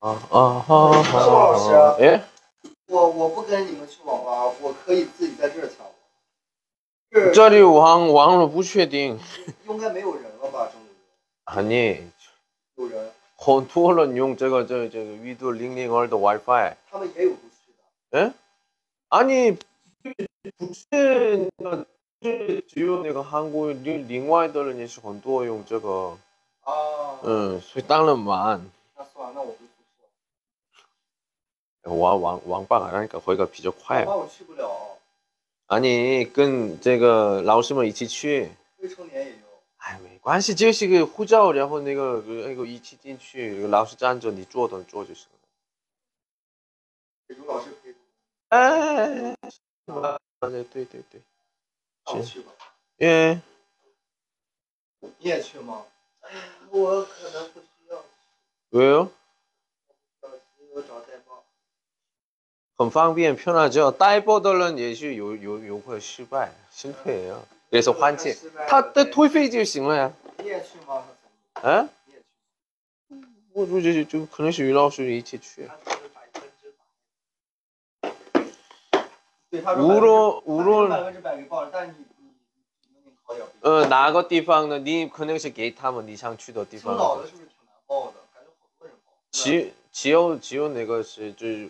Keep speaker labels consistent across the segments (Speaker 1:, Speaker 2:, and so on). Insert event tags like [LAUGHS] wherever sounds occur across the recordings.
Speaker 1: 啊啊哈哈！
Speaker 2: 宋老师，
Speaker 1: 哎，
Speaker 2: 我我不跟你们去网吧，我可以自己在这儿抢网。
Speaker 1: 这里网网络不确定，
Speaker 2: 应该没有人了吧？中午
Speaker 1: 啊，你
Speaker 2: 有人
Speaker 1: 很多了，你用这个这这个一度零零二的 WiFi，
Speaker 2: 他们也有不去的。
Speaker 1: 嗯，啊你不是那是只有那个韩国另另外的人也是很多用这个
Speaker 2: 啊，
Speaker 1: 嗯，所以当然晚。
Speaker 2: 那算了，那我不。宿舍。
Speaker 1: 网网网吧好像回个比较快
Speaker 2: 网。吧我去不了，
Speaker 1: 아니 跟这个老师们一起去。
Speaker 2: 未成年也有。
Speaker 1: 哎，没关系，就是个护照，然后那个那个一起进去，老师站着，你坐等坐就行了。
Speaker 2: 给朱老师陪同，
Speaker 1: 哎，对对对对，
Speaker 2: 那我去吧。
Speaker 1: 예.
Speaker 2: 你也去吗？哎，我可能不需要，
Speaker 1: 왜요? 很方便，편하죠. 다이버들은 예시 요, 요, 요거 실패, 실패예요. 그래서 환치. 他的退费就行了呀。
Speaker 2: 你也去吗？
Speaker 1: 啊？
Speaker 2: 你也去？
Speaker 1: 我估计就可能是于老师一起去。
Speaker 2: 他说是百分之百。对，他说
Speaker 1: 无论无论
Speaker 2: 百分之百给报了，但是你你你你考点儿。
Speaker 1: 呃，哪个地方呢？你可能是给他们你想去的地
Speaker 2: 青岛
Speaker 1: 方。
Speaker 2: 的是不是挺难报的？感觉好多人报。
Speaker 1: 只只有只有那个是就是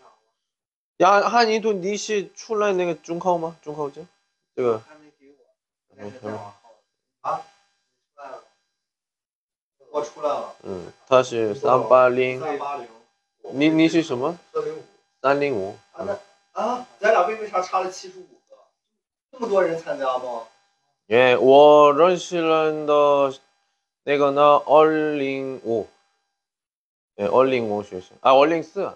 Speaker 1: 亚哈尼顿迪是出来那个中考吗？中考证，这个。
Speaker 2: 还没给我。啊？我出来了。
Speaker 1: 嗯，他是三八零。你你是什么？
Speaker 2: 三零五。
Speaker 1: 三零五。
Speaker 2: 啊，咱俩为啥差了七十五个？这么多人参加吗？
Speaker 1: 耶、为我认识人的，那个呢，二零五，哎，二零五学生，啊，二零四，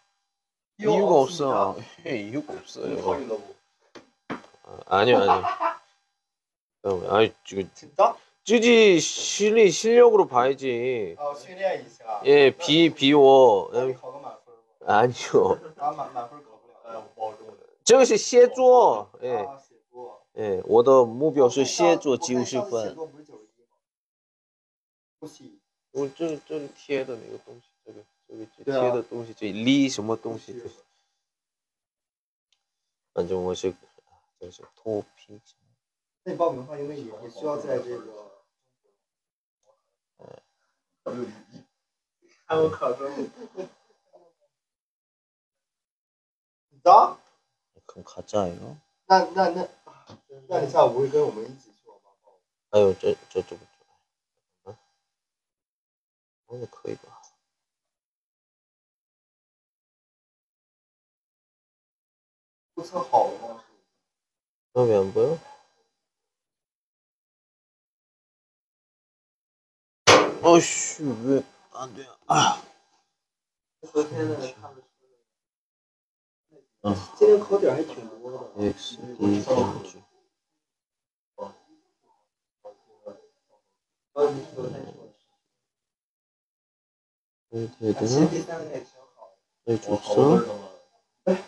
Speaker 1: 이유가
Speaker 2: 없습니다.
Speaker 1: 없어. [LAUGHS] 예, 이유가 없어요.
Speaker 2: 考虑了不？
Speaker 1: 아, 아니요, 아니요. 어, 아니, 지금
Speaker 2: 진짜?
Speaker 1: 쯔지 실리 실력으로 봐야지.
Speaker 2: 哦，训练一下。
Speaker 1: 예, 비 비워.
Speaker 2: 那你
Speaker 1: 음,
Speaker 2: 考个满分吧。
Speaker 1: 아니요.
Speaker 2: 啊，满满分考不了。哎，我保重。
Speaker 1: 这个是写作. 예,
Speaker 2: 啊，写作。
Speaker 1: 예, 我的目标是写作
Speaker 2: 我看
Speaker 1: 九十
Speaker 2: 上次写
Speaker 1: 分。
Speaker 2: 作不是九十一吗？不行。
Speaker 1: 我这这里贴的那个东西，这个 贴的东西，最、就什么东西，就是，反正我是，就是脱贫。
Speaker 2: 那你报名的话，因为你你需要在这个，嗯，[LAUGHS] 还有考证。
Speaker 1: 你咋？
Speaker 2: 那那那，那你下午会跟我们一起去网吧报？
Speaker 1: 哎呦，这这这不，嗯，那就可以吧。
Speaker 2: 注册好了吗？
Speaker 1: 那边不用。哦，许啊，对啊。
Speaker 2: 昨天的。
Speaker 1: 嗯。
Speaker 2: 今天考点还挺多的。
Speaker 1: X 第一
Speaker 2: 题。哦。刚才说的。对对对。对，主
Speaker 1: 持人。哎。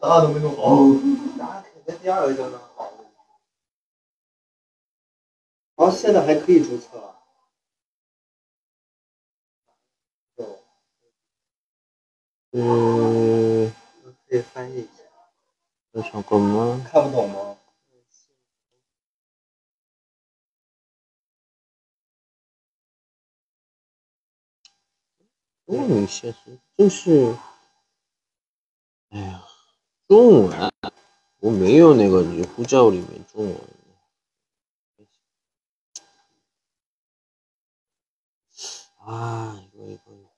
Speaker 2: 答案都没弄好。答案肯定第二个就能好了。哦现在还可以注册
Speaker 1: 嗯
Speaker 2: 可以翻译一下。
Speaker 1: 这首歌吗？
Speaker 2: 看不懂吗？
Speaker 1: 都有一些就是哎呀。中文，我没有那个你护照里面中文。啊，一个一个一个。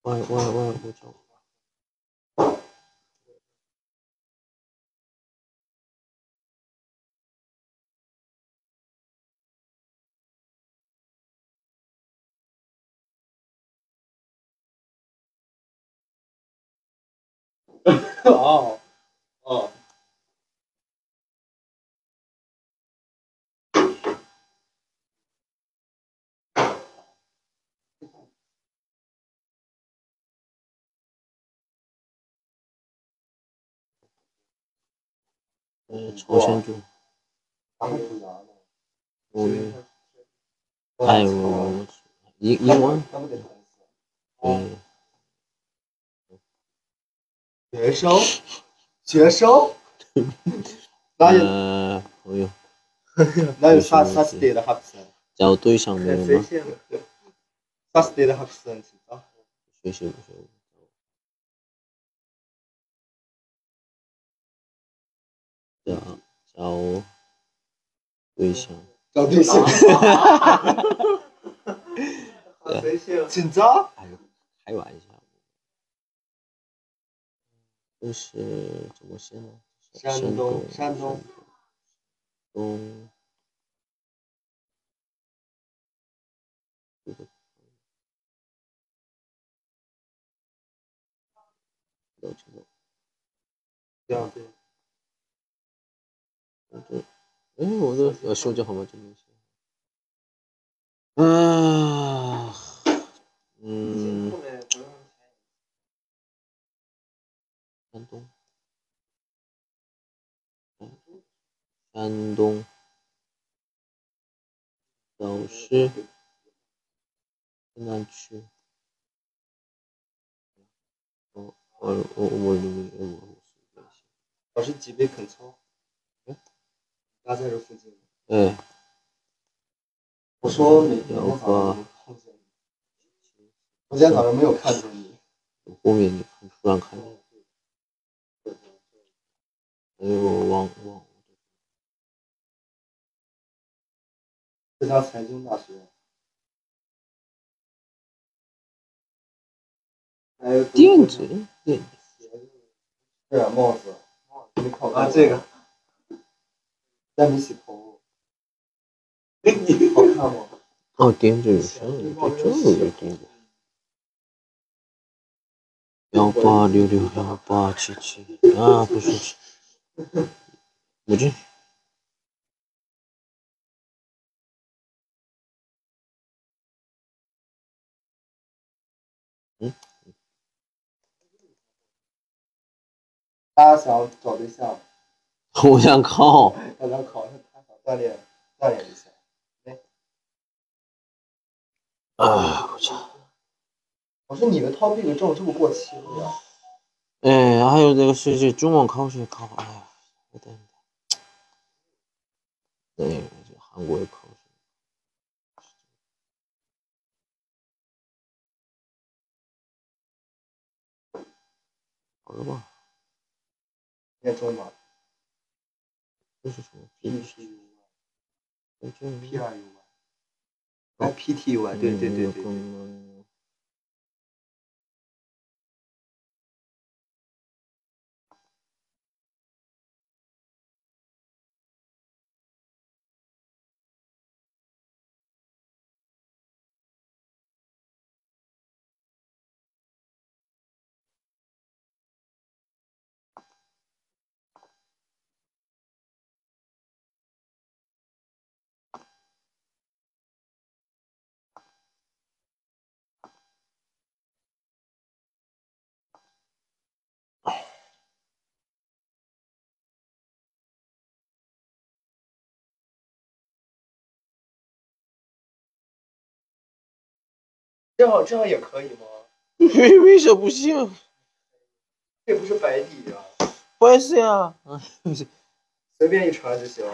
Speaker 1: 我我我我。[LAUGHS]
Speaker 2: 哦。哦。
Speaker 1: 嗯，朝鲜族。哎
Speaker 2: 有，一，一万。
Speaker 1: 嗯。
Speaker 2: 学生，学生，[LAUGHS] 哪有
Speaker 1: 朋友，[LAUGHS]
Speaker 2: 那有啥啥子的哈不是？
Speaker 1: 找对象的有吗？
Speaker 2: 啥的哈不是？知谁？
Speaker 1: 学习不学？找找对象，
Speaker 2: 找对象，
Speaker 1: 哈哈哈哈哈！
Speaker 2: 紧张？[LAUGHS]
Speaker 1: 哎，开玩笑。这是怎么写呢？
Speaker 2: 山东，山东，
Speaker 1: 东。这个。都知道。
Speaker 2: 对啊，对。
Speaker 1: 我这，哎，我的呃手机号码这边写。啊，嗯，山东，山东，早市，河南区。我我我我我我
Speaker 2: 老师几杯肯操？家在这附近。
Speaker 1: 哎。
Speaker 2: 我说每天早上碰见你，我今天早上没有看见你。
Speaker 1: 我后面你突然看见。哎呦，忘忘。
Speaker 2: 这家财经大学。还有
Speaker 1: 电子电子。
Speaker 2: 对啊，帽子。没考啊，这个。但没洗头。好看吗？
Speaker 1: 哦，点子有像，这这有点子。幺八六六幺八七七啊，不是，母亲。
Speaker 2: 他想找对象。[LAUGHS]
Speaker 1: 我想考。
Speaker 2: 他想考，他想锻炼锻炼一下。哎。
Speaker 1: 啊，我操！
Speaker 2: 我说你的 topic 证是不是过期了呀？
Speaker 1: 哎，还有这个是是中文考试考，哎呀，有点。对，这韩国的考试。好了吧？
Speaker 2: 念中文。
Speaker 1: 这是什么
Speaker 2: ？P T U
Speaker 1: Y，P
Speaker 2: R U Y，哦 P T U Y，对对对对。这样这样也可以吗？
Speaker 1: 为 [LAUGHS] 为什么不行？
Speaker 2: 这不是白底啊，
Speaker 1: 不好意思呀。啊，[LAUGHS]
Speaker 2: 随便一穿就行。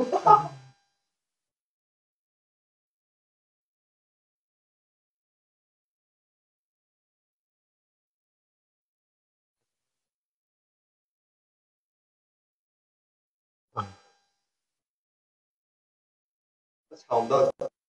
Speaker 2: [LAUGHS] 抢不到。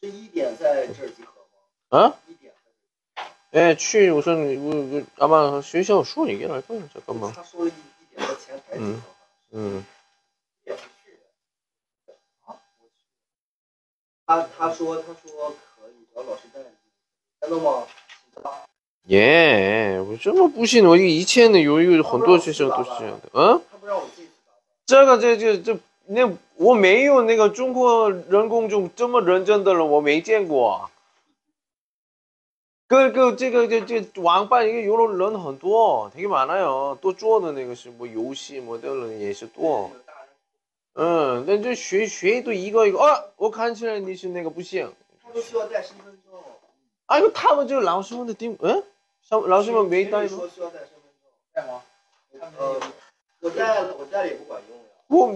Speaker 2: 是一点在这儿集合吗？啊？哎，
Speaker 1: 去！我说你，我我阿妈学校说你来干这干嘛？
Speaker 2: 他说一一点在前台集合。嗯。嗯。他他说他说可以，只老师带你，真的吗？
Speaker 1: 耶、我这么不信，我一切的由于很多学生都是这样的，嗯、
Speaker 2: 啊，
Speaker 1: 这个这这这那我没有那个中国人工中这么认真的人，我没见过。그 그这个这这网吧一个游乐人很多，되게 많아요。都做的那个是么游戏么的人也是多。嗯，那这学学都一个一个啊，我看起来你是那个不行。
Speaker 2: 他说需要带身份证。
Speaker 1: 啊，이거他们这个老师们的定，嗯，上老师们没带吗？
Speaker 2: 说需要带身份证。带吗？呃，我带了，我带了也不管用呀。
Speaker 1: 我，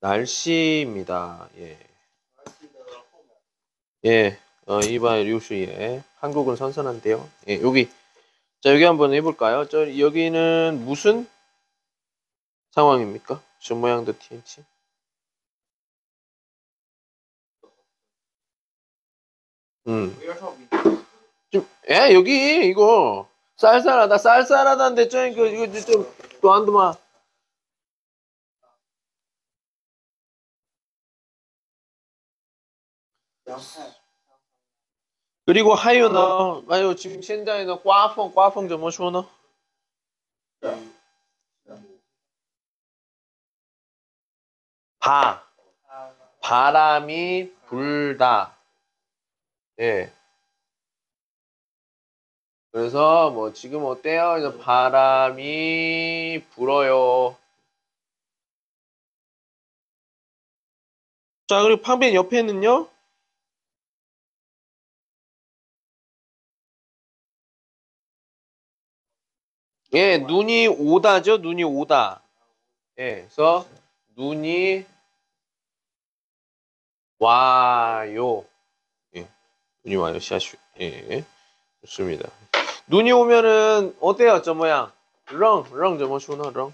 Speaker 1: 날씨입니다. 예. 예. 어, 이바이류슈예 한국은 선선한데요. 예, 여기. 자, 여기 한번 해볼까요? 저, 여기는 무슨 상황입니까? 준 모양도 TNT. 음. 좀, 예, 여기, 이거. 쌀쌀하다, 쌀쌀하다인데, 저, 이거, 이거 좀, 또 한두 마. 그리고 하유는, 하유, 지금 현장에는 꽈펑, 꽈펑 怎么说呢? 바, 바람이 불다. 예. 그래서 뭐 지금 어때요? 이제 바람이 불어요. 자, 그리고 팡벤 옆에는요? 예, 눈이 오다죠. 눈이 오다. 예, 그래서 눈이 와요. 예, 눈이 와요. 샤슈. 예, 좋습니다. 눈이 오면은 어때요? 저 모양. 렁, 렁, 저 뭐슈나 렁,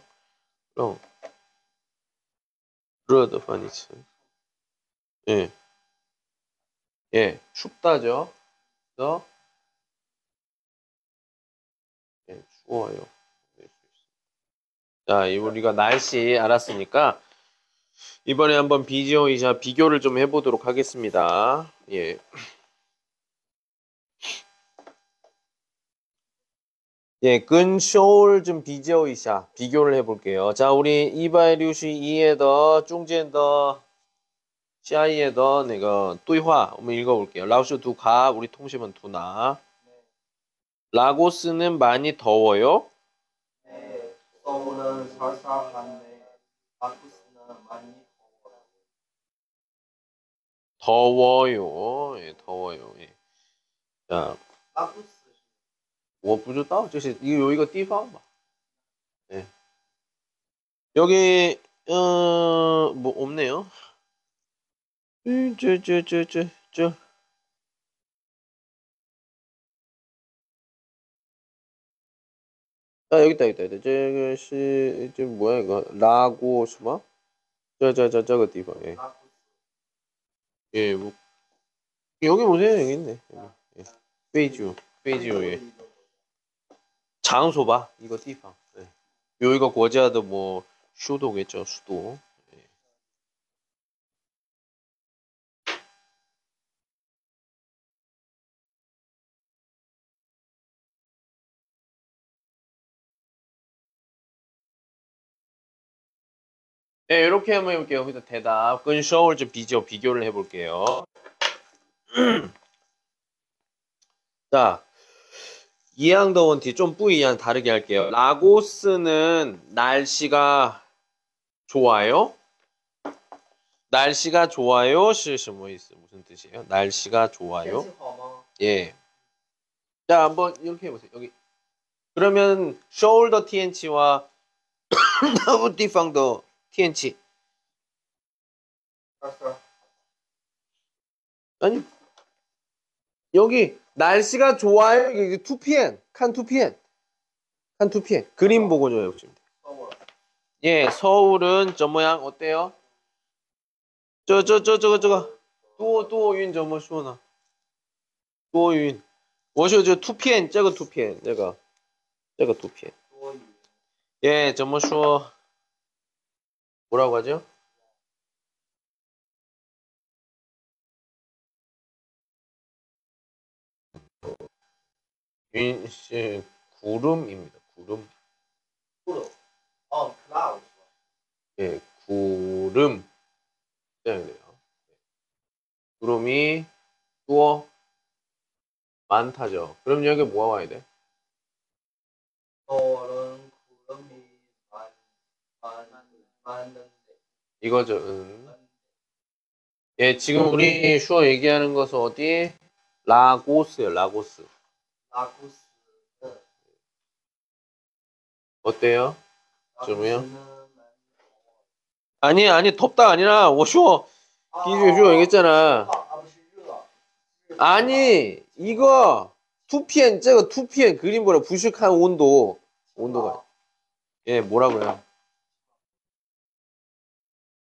Speaker 1: 렁. 르드 파니츠. 예, 예, 춥다죠. 그래서 구워요. 자, 우리가 날씨 알았으니까 이번에 한번 비지오이자 비교를 좀 해보도록 하겠습니다. 예. 예, 근 쇼울 좀 비지오이자 비교를 해볼게요. 자, 우리 이바이류시 이에더 중젠더 샤이에더 내가 뚜이화 한번 읽어볼게요. 라오쇼 두가 우리 통신은 두나. 라고스는 많이 더워요.
Speaker 2: 네, 서울은 쌀쌀한데 아쿠스는 많이 더워요.
Speaker 1: 더워요. 예, 더워요. 예. 자,
Speaker 2: 아쿠스
Speaker 1: 我不知道，就是有一个地方吧。 예. 여기 어, 뭐 없네요. 음, 저, 저, 저, 저, 저. 자 여기 있다 여기다 여기다. 이제 뭐야 이거? 라고 수마 저저저 저거 띠봐 예. 예, 뭐 여기 보세요 여기 있네. 페이지오 예. 페이지오 예. 장소봐 이거 띠봐 예. 요이가 고지하도 뭐 쇼도겠죠 수도. 네, 이렇게 한번 해볼게요. 여기서 대답, 끈, 쇼울즈, 비교, 비교를 해볼게요. [CLEARS THROAT] 자, 이양 더원티 좀 뿌이한 다르게 할게요. 라고스는 날씨가 좋아요. 날씨가 좋아요. 실시 뭐 있어? 무슨 뜻이에요? 날씨가 좋아요. 예. 자, 한번 이렇게 해보세요. 여기 그러면 쇼울더 tnch와 나무
Speaker 2: 디팡더 TNT.
Speaker 1: 아니 여기 날씨가 좋아요. 이게 2pm 칸 2pm 칸 2pm 그림 보고 줘요 보시면 돼요. 예, 서울은 저 모양 어때요? 저 저 저 저거 저거 또 또윈 저뭐 쇼나 또윈 워쇼 저 2pm 저거 2pm 저거
Speaker 2: 저거 2pm
Speaker 1: 예, 저뭐 쇼 뭐라고 하죠? 윤씨 구름입니다. 구름.
Speaker 2: 구름. 어, cloud.
Speaker 1: 예, 구름. 시작이네요. 구름이 또 많다죠. 그럼 여기 뭐가 와야 돼?
Speaker 2: 더는
Speaker 1: 이거죠. 음. 예, 지금 우리 슈어 얘기하는 것은 어디? 라고스요, 라고스.
Speaker 2: 라고스.
Speaker 1: 어때요? 좀요? 아니, 아니, 덥다 아니라, 워 슈어. 기주 슈어 얘기했잖아. 아니, 이거, 2PM, 저거 2PM 그림 보라, 부식한 온도. 온도가. 예, 뭐라고요?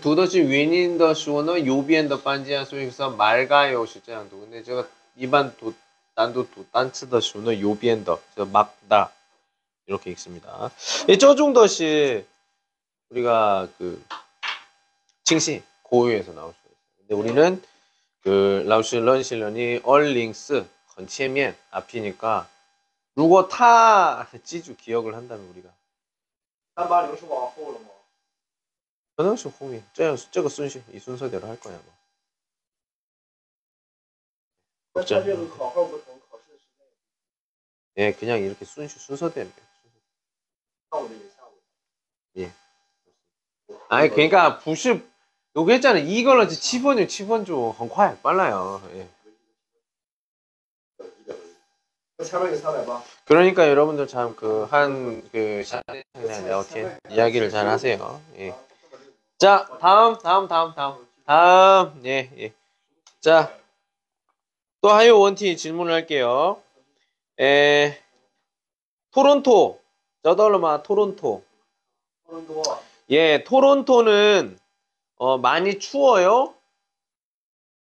Speaker 1: 도대체 윈인더 쇼는 요비엔더 반지한 소식사 말가요 실제랑도 근데 제가 이반 도 난도 도 단츠더 쇼는 요비엔더 막다 이렇게 읽습니다. 이 저중더시 우리가 그 칭시 고유에서 나올 수 있어요. 근데 우리는 그 라오시 런실런이 얼링스 건체면 앞이니까 루거 타 지주 기억을 한다면 우리가.
Speaker 2: 三八零是往后了吗？
Speaker 1: 可能是后面这样这个顺序以순서대로할 거야 뭐.
Speaker 2: 那它这个考号不同，考试时间也
Speaker 1: 예, 그냥 이렇게 순시 순서대로.
Speaker 2: 上午的也下午的。
Speaker 1: 예. 아니 그러니까 90 요거 했잖아. 이걸로 7번이요. 7번 좀 很快 빨라요. 예.
Speaker 2: 那前面有三百八。
Speaker 1: 그러니까 여러분들 참 그 한 그 샤넬이랑聊天 이야기를 잘 하세요. 예. 자, 다음, 다음, 다음, 다음. 다음, 예, 예. 자, 또 하요 원티 질문을 할게요. 에, 토론토. 저덜마 토론토.
Speaker 2: 토론토.
Speaker 1: 예, 토론토는, 어, 많이 추워요.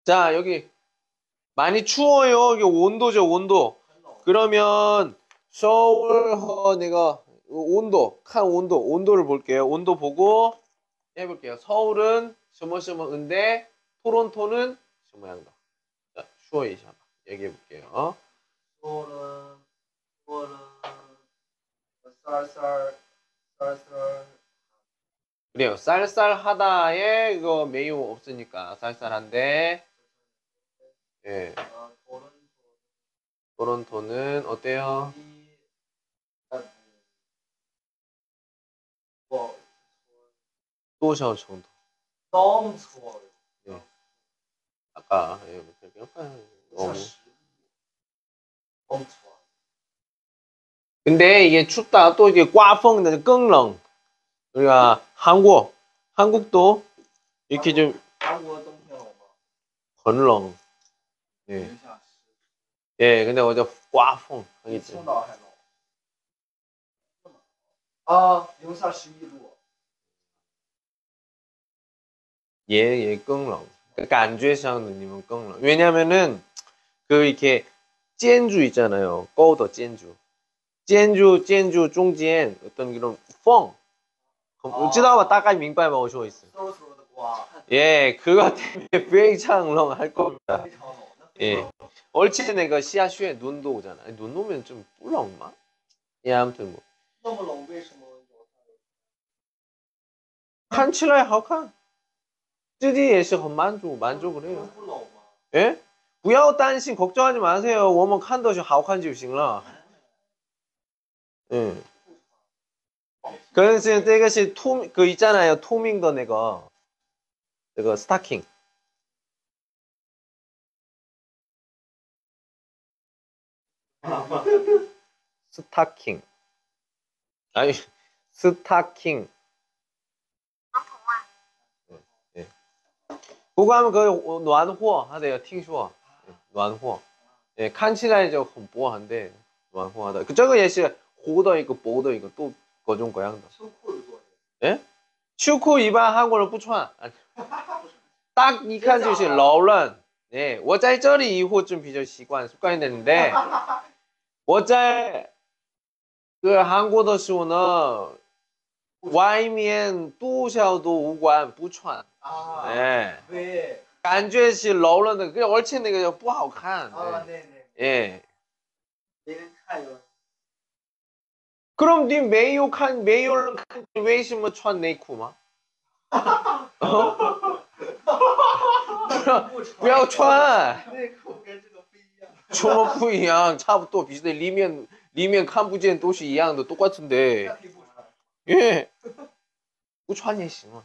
Speaker 1: 자, 여기. 많이 추워요. 이게 온도죠, 온도. 그러면, 서울, 어, 내가, 온도, 看 온도, 온도를 볼게요. 온도 보고, 해볼게요. 서울은 스모스모 은데 토론토는 什么样的. 자, 说一下吧 얘기해볼게요.
Speaker 2: 서울은 서울은 쌀쌀 쌀쌀
Speaker 1: 그래요. 쌀쌀하다에 이거 没有 없으니까 쌀쌀한데 예. 토론토는 어때요? 또셔 정도.
Speaker 2: 너무 추워요.
Speaker 1: 아까 예, 이렇게 너무.
Speaker 2: 40 너무 추워.
Speaker 1: 근데 이게 춥다 또 이게 꽈펑 끙렁. 우리가 한국 한국도 이렇게 좀
Speaker 2: 韩国冬天冷吗？
Speaker 1: 건렁. 예.
Speaker 2: 零下十，
Speaker 1: 예, 근데 어제 꽈펑
Speaker 2: 比
Speaker 1: 하겠지.
Speaker 2: 青岛还冷。啊，零下十一度。
Speaker 1: 예, 예, 끙렁. 그러니까 안주에상느님은 끙렁. 왜냐면은 그 이렇게 젠주 있잖아요. 꼬더 젠주. 建筑建筑中间 어떤 그런 缝，我知道吧？大概明白吧？我说意思。
Speaker 2: 서로 서로的瓜，
Speaker 1: 예, 그거 때문에 [LAUGHS] 非常冷할 겁니다.
Speaker 2: 非常冷。那
Speaker 1: 예. 얼치 내가 시아슈에 눈도 오잖아. 아니, 눈 오면 좀 불렁마? 예, 아무튼 뭐.
Speaker 2: 那么冷，为什么有它
Speaker 1: 看起来好 看. 쯔디也是很满足, 만족을
Speaker 2: 能
Speaker 1: 해요.
Speaker 2: 不冷吗？
Speaker 1: 예? 不要担心, 걱정하지 마세요. 我们看到就好看就行了. 예. 그래서 这个是 투, 그 있잖아요. 투밍더 내가. 그거 스타킹. 스타킹. 아니, 스타킹. 不关门可以暖和，还得要听说暖和，哎，看起来就很薄很的暖和的，这个也是厚的一个薄的一个都各种各样的。
Speaker 2: 秋裤多哎，
Speaker 1: 秋裤一般韩国人不穿，大一看就是老人。哎，我在这里以后就比较习惯习惯一点的。我在对韩国的时候呢，外面多少都无关不穿。
Speaker 2: 啊，
Speaker 1: 예,
Speaker 2: 对，
Speaker 1: 感觉是柔韧的，而且那个就不好看。
Speaker 2: 啊，对对，
Speaker 1: 예.
Speaker 2: 别人看有
Speaker 1: 그럼 네 매일 칸 매일 왜什么穿内裤吗？哦不要穿。
Speaker 2: 内裤跟这个不一样。
Speaker 1: 什么不一样？差不多，比里面里面看不见都是一样的，똑같은데
Speaker 2: 那可以不穿。
Speaker 1: 예. 不穿也行啊。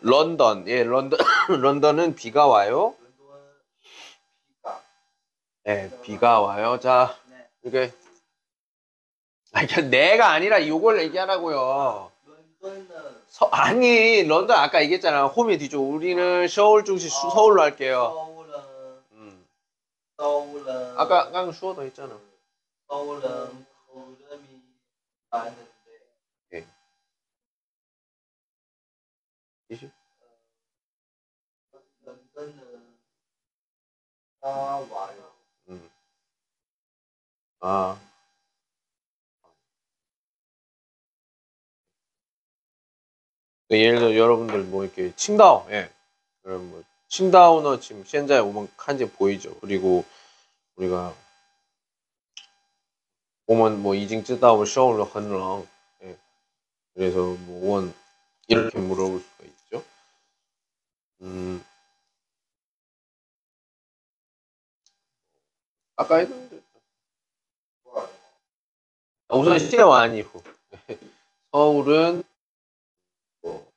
Speaker 1: 런던, 예, 런던, [COUGHS] 런던은 비가 와요. 예, 비가 와요. 자, 아, 이게 내가 아니라 이걸 얘기하라고요. 서, 아니, 런던 아까 얘기했잖아. 홈이 뒤쪽. 우리는 서울
Speaker 2: 어.
Speaker 1: 서울로 할게요. 음. 아까 아까 수어도 했잖아.
Speaker 2: 서울은 구름이 많은 런던은 아 와요.
Speaker 1: 음. 아. 그 예를 들어 여러분들 뭐 이렇게 칭다오, 예. 그럼 뭐 칭다오는 지금 현재 오면 칸지 보이죠. 그리고 우리가 오면 뭐 이징 쯔다오 서울로 헌랑, 예. 그래서 뭐원 이렇게 물어볼 수가 있죠. 음. 아까 했는데. 아, 우선 시와 아니고 [LAUGHS] 서울은 뭐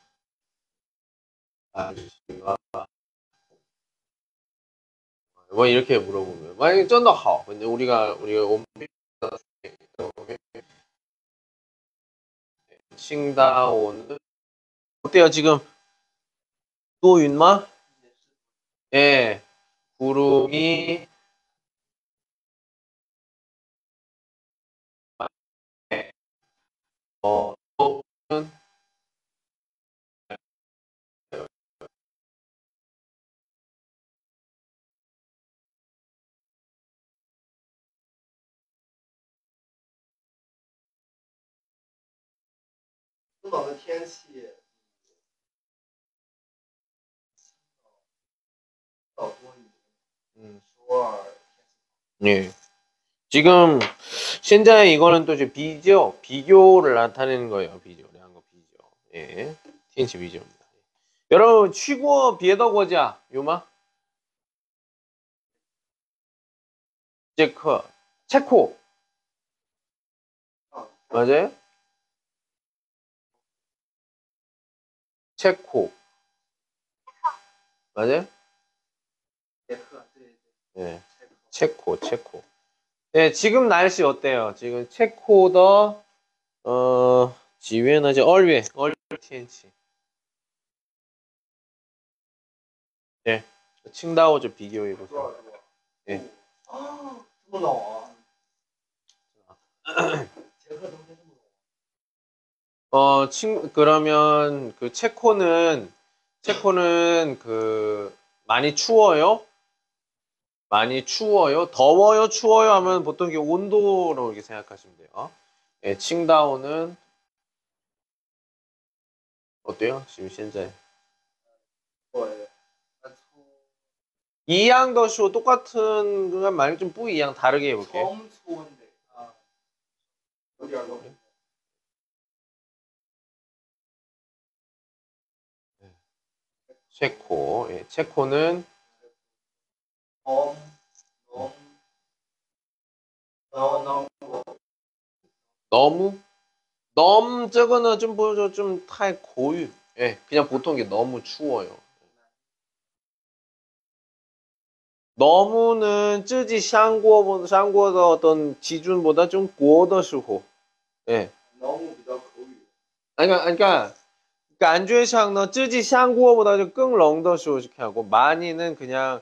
Speaker 1: 아저씨가 뭐 이렇게 물어보면. 만약에 쩐더 하오. 근데 우리가 우리가 옴 칭다오는 어때요 지금 多云吗？哎，
Speaker 2: 乌云。哎，天气。
Speaker 1: 예. 지금 현재 이거는 또 이제 비교 비교를 나타내는 거예요. 비교, 한거 비교. 예, TNC 비교입니다. 여러분 취고 비에더고자 요마 체크 체코 맞아요? 체코 맞아요?
Speaker 2: 네.
Speaker 1: 체코, 체코. 네, 지금 날씨 어때요? 지금 체코더 어 지위는 이제 얼위, 얼위 텐치. 네, 칭다오죠 비교해 보세요. 네.
Speaker 2: 아,
Speaker 1: 어, 칭, 그러면 그 체코는 체코는 그 많이 추워요? 많이 추워요? 더워요? 추워요? 하면 보통 이게 온도로 이렇게 생각하시면 돼요. 예, 칭다오는 어때요? 지금 현재 이양 더쇼 똑같은 그냥 만약 좀 뿌이양 다르게 해볼게요.
Speaker 2: 점소인데 아 네.
Speaker 1: 체코, 예, 체코는
Speaker 2: om nom no No. 너무?
Speaker 1: 넘 저거는 좀 보여줘. 좀 타의 고유. 예 그냥 보통 게 너무 추워요. 너무는 쯔지 샹구어 샹구어의 어떤 기준보다 좀 고더시고 예.
Speaker 2: 너무 비더 고유.
Speaker 1: 그러니까 그러니까 그러니까 안주의 샹너 쯔지 샹구어보다 좀 끙렁더시고 이렇게 하고 많이는 그냥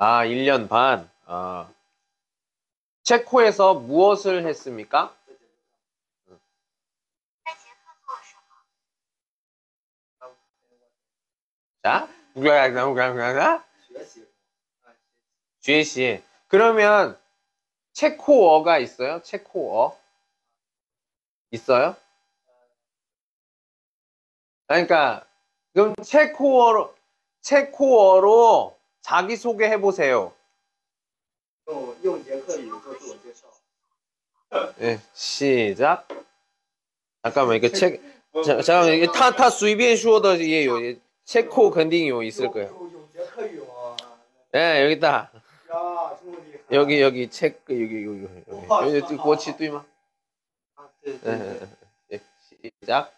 Speaker 1: 아, 1년 반. 아. 체코에서 무엇을 했습니까? 자, GC. 그러면 체코어가 있어요? 체코어? 있어요? 그러니까 그럼 체코어로 체코어로 자기소개 해보세요.
Speaker 2: 어,
Speaker 1: 예, 시작. 잠깐만, 이거 책, 자, 잠깐만, 이거 타, 타, 수입엔 쇼더, 예, 요, 체코 건딩 요 있을 거예요. 예, 哎，여기 있다. 여기 여기 책 여기 여기 여기 여기 꼬치 아,
Speaker 2: 뚜이마.
Speaker 1: 아,
Speaker 2: 네,
Speaker 1: 네,
Speaker 2: 네.
Speaker 1: 예, 예, 예, 시작.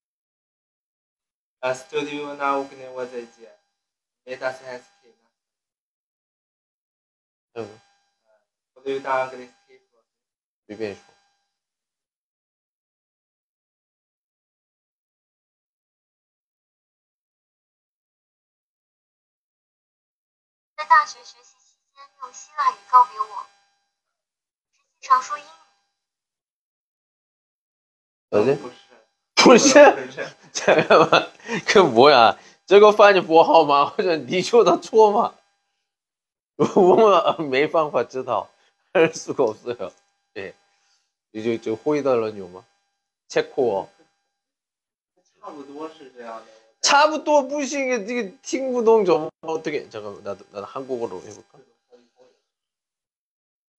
Speaker 3: 啊，studio 那我肯定我在接，没打算还是去那。
Speaker 1: 嗯。
Speaker 3: 我都有打算跟你 skip。
Speaker 1: 随便说。
Speaker 4: 在大学学习期间，用希腊语告别我，实说英语。
Speaker 3: 不是。
Speaker 1: 不是，
Speaker 3: 不是，
Speaker 1: 잠깐만. 그 뭐야? 这个翻译不好吗？或者你说的错吗？我们没办法知道，할 수가 없어요. 예. 이제 저 호이달런 요마. 체코어.
Speaker 3: 差不多是这样的。
Speaker 1: 차부터 부시게 이게 팅부동 좀 어떻게 잠깐만 나도 나도 한국어로 해볼까?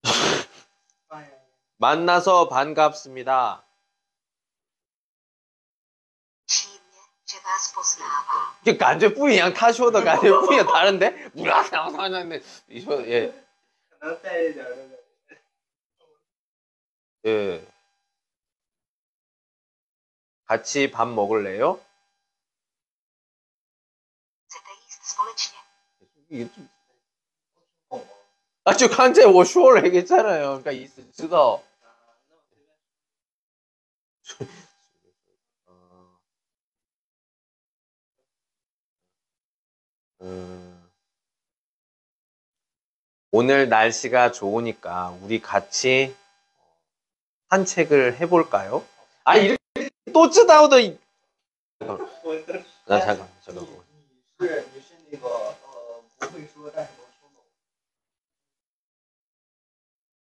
Speaker 1: [LAUGHS] 만나서 반갑습니다. 이게 간절 뿌이랑 타쇼도 간절 뿌이랑 다른데 뭐라 상상하는데 이거 예. 예. 같이 밥 먹을래요? 아주 간절 워쇼를 얘기했잖아요. 그러니까 있어. 음, 오늘 날씨가 좋으니까 우리 같이 산책을 해볼까요? 아 이렇게 또 쯔다오더 이-
Speaker 3: 我的
Speaker 1: 나 잠깐 잠깐
Speaker 2: 你是你是那个呃不会说，但是能说懂。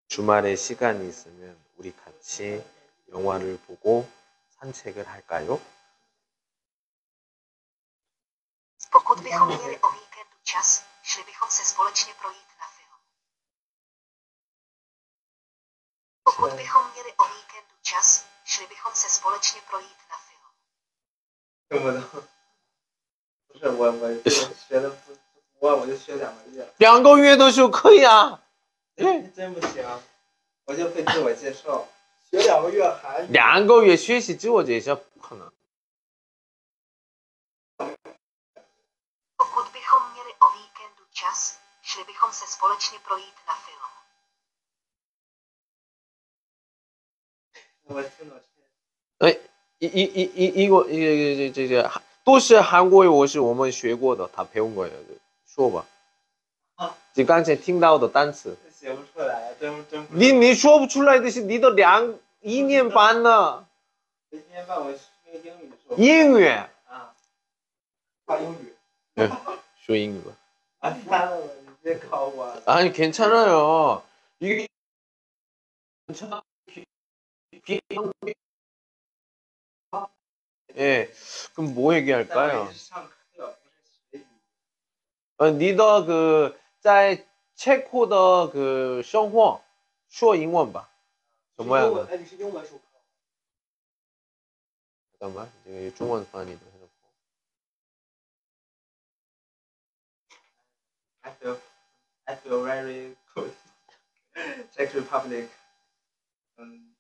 Speaker 1: 주말에 시간이 있으면 우리 같이 영화를 보고 산책을 할까요?
Speaker 3: 如果我学英语，我学两个月。
Speaker 1: 两个月都学可以啊？
Speaker 3: 真不行，我就会自我介绍。
Speaker 2: 学两个月还？
Speaker 1: 两个月学习自我介绍不可能。
Speaker 3: 我
Speaker 1: 一一一一一个一个这这些都是韩国语，我是我们学过的，他陪我过来的，说吧。啊，你刚才听到的单词。
Speaker 3: 写不出来，真真。
Speaker 1: 你你说不出来的是你的两一年半呢。
Speaker 3: 一年半，我学英语说。
Speaker 1: 英语。
Speaker 3: 啊。
Speaker 2: 说英语。
Speaker 1: 嗯，说英语吧。
Speaker 3: 啊，
Speaker 1: 아니 괜찮아요. 이게 괜찮아. 비- 비- 예, 그럼 뭐
Speaker 3: 但我
Speaker 1: 얘기할까요?
Speaker 3: 也是上课，不是学语。
Speaker 1: 어, 니더 그, 在 체코 的그生活说英文吧.怎么样
Speaker 2: 英文哎，你是英文授课。
Speaker 1: 잠깐만, 이제 중원翻译도 해놓고.
Speaker 3: I feel I feel very good. [LAUGHS] Czech Republic. Um,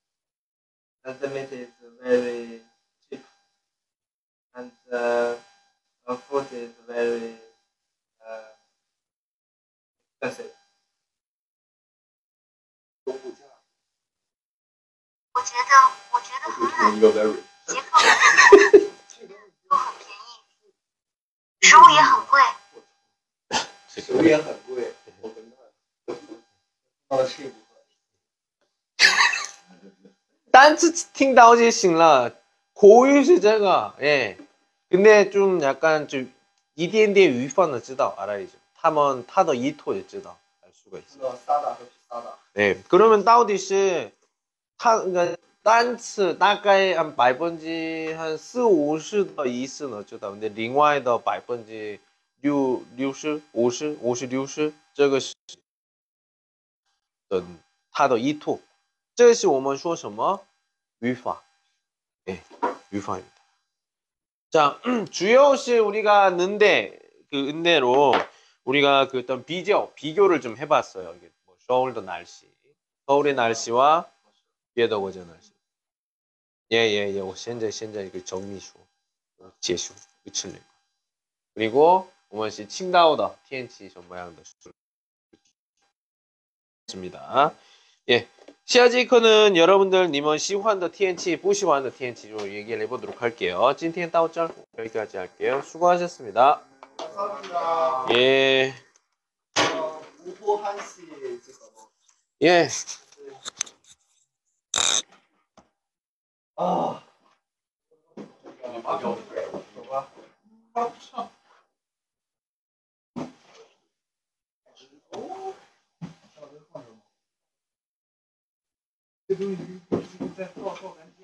Speaker 3: and the meat is very cheap, and uh, the food is very uh, expensive.
Speaker 2: 有物价。
Speaker 4: 我觉得，我觉得很冷，
Speaker 2: 一个 very。
Speaker 4: 捷克又很便宜，食物也很贵。
Speaker 2: 食物也很贵，[LAUGHS] 我跟他 到[LAUGHS] 了吃一部分。
Speaker 1: 단츠 팅다오就行了. 고유是这个, 예. 근데 좀 약간 좀 이디엔디의 위판을 知道, 알아야죠. 他们他的意图也知道, 알 수가 있어.
Speaker 2: 知道萨达和皮萨达。
Speaker 1: 네, 그러면 到底是它 그러니까 단츠 大概한百分之한 4, 50的意思呢知道근데 另外的百分之六六十五十五十六十这个是 的它的意图这是我们说什么语法 네,语法입니다 자, 주요是 우리가 는데 그 은대로 우리가 그 어떤 비교 비교를 좀 해봤어요. 이게 뭐 서울의 날씨, 서울의 날씨와 비에더 거제 날씨. 예예예, 我现在现在그 정리수, 结束, 끝을 내고. 그리고 我们是 칭다오더 TNT 什么样的 있습니다. 예. 시아지이커는 여러분들 님은 시환더 TNT, 부시환더 TNT로 얘기를 해보도록 할게요. 찐티엔 따오짤 여기까지 할게요. 수고하셨습니다.
Speaker 2: 감사합니다.
Speaker 1: 예.
Speaker 2: 어, 우보한 씨.
Speaker 1: 예.
Speaker 2: 아.
Speaker 3: 아.
Speaker 2: 这东西就是在造造篮。